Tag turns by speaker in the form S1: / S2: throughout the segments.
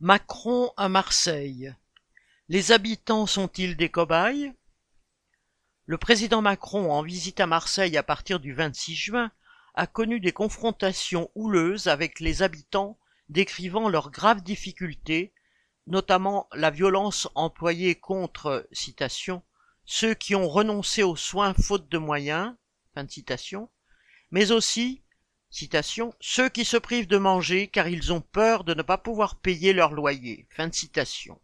S1: Macron à Marseille. Les habitants sont-ils des cobayes? Le président Macron, en visite à Marseille à partir du 26 juin, a connu des confrontations houleuses avec les habitants décrivant leurs graves difficultés, notamment la violence employée contre, ceux qui ont renoncé aux soins faute de moyens, fin de citation, mais aussi Citation, ceux qui se privent de manger car ils ont peur de ne pas pouvoir payer leur loyer. Fin de citation.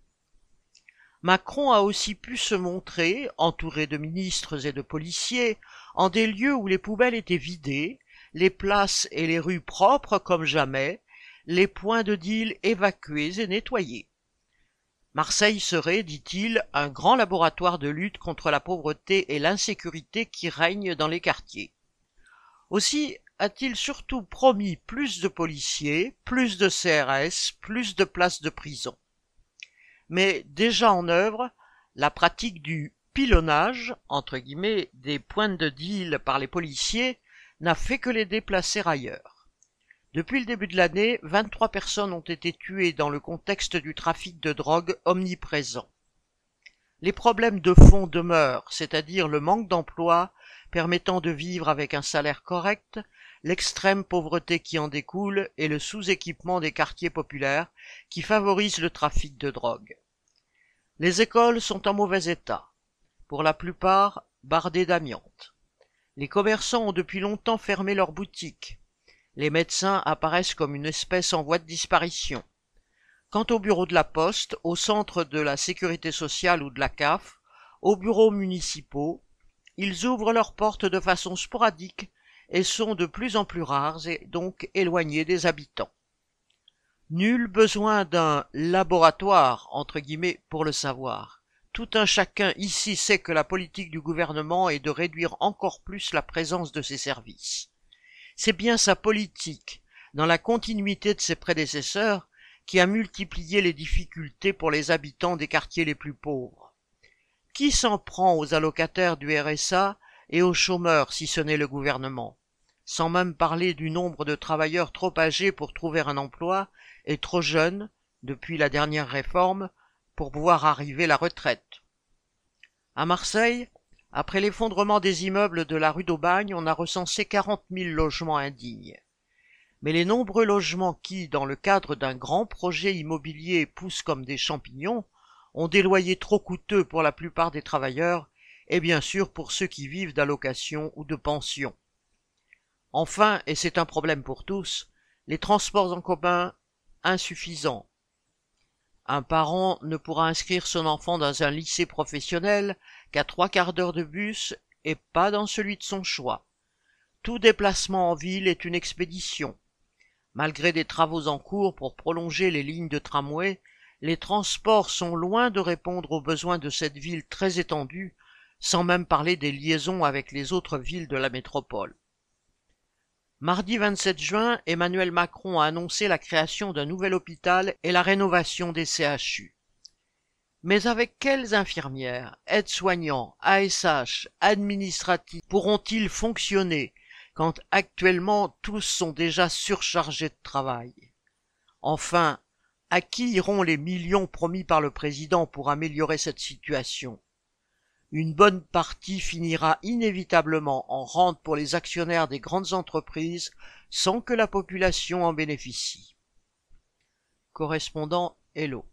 S1: Macron a aussi pu se montrer, entouré de ministres et de policiers, en des lieux où les poubelles étaient vidées, les places et les rues propres comme jamais, les points de deal évacués et nettoyés. Marseille serait, dit-il, un grand laboratoire de lutte contre la pauvreté et l'insécurité qui règnent dans les quartiers. Aussi a-t-il surtout promis plus de policiers, plus de CRS, plus de places de prison? Mais déjà en œuvre, la pratique du pilonnage, entre guillemets, des points de deal par les policiers n'a fait que les déplacer ailleurs. Depuis le début de l'année, 23 personnes ont été tuées dans le contexte du trafic de drogue omniprésent. Les problèmes de fond demeurent, c'est-à-dire le manque d'emploi permettant de vivre avec un salaire correct, l'extrême pauvreté qui en découle et le sous-équipement des quartiers populaires qui favorise le trafic de drogue. Les écoles sont en mauvais état, pour la plupart bardées d'amiante. Les commerçants ont depuis longtemps fermé leurs boutiques. Les médecins apparaissent comme une espèce en voie de disparition. Quant aux bureaux de la poste, au centre de la sécurité sociale ou de la CAF, aux bureaux municipaux, ils ouvrent leurs portes de façon sporadique et sont de plus en plus rares et donc éloignés des habitants. Nul besoin d'un laboratoire, entre guillemets, pour le savoir. Tout un chacun ici sait que la politique du gouvernement est de réduire encore plus la présence de ses services. C'est bien sa politique, dans la continuité de ses prédécesseurs, qui a multiplié les difficultés pour les habitants des quartiers les plus pauvres. Qui s'en prend aux allocataires du RSA et aux chômeurs si ce n'est le gouvernement sans même parler du nombre de travailleurs trop âgés pour trouver un emploi et trop jeunes, depuis la dernière réforme, pour pouvoir arriver la retraite. À Marseille, après l'effondrement des immeubles de la rue d'Aubagne, on a recensé quarante mille logements indignes. Mais les nombreux logements qui, dans le cadre d'un grand projet immobilier, poussent comme des champignons, ont des loyers trop coûteux pour la plupart des travailleurs et bien sûr pour ceux qui vivent d'allocations ou de pensions. Enfin, et c'est un problème pour tous, les transports en commun insuffisants. Un parent ne pourra inscrire son enfant dans un lycée professionnel qu'à trois quarts d'heure de bus et pas dans celui de son choix. Tout déplacement en ville est une expédition. Malgré des travaux en cours pour prolonger les lignes de tramway, les transports sont loin de répondre aux besoins de cette ville très étendue, sans même parler des liaisons avec les autres villes de la métropole. Mardi 27 juin, Emmanuel Macron a annoncé la création d'un nouvel hôpital et la rénovation des CHU. Mais avec quelles infirmières, aides-soignants, ASH, administratifs pourront-ils fonctionner quand actuellement tous sont déjà surchargés de travail? Enfin, à qui iront les millions promis par le président pour améliorer cette situation? Une bonne partie finira inévitablement en rente pour les actionnaires des grandes entreprises sans que la population en bénéficie. Correspondant Hello.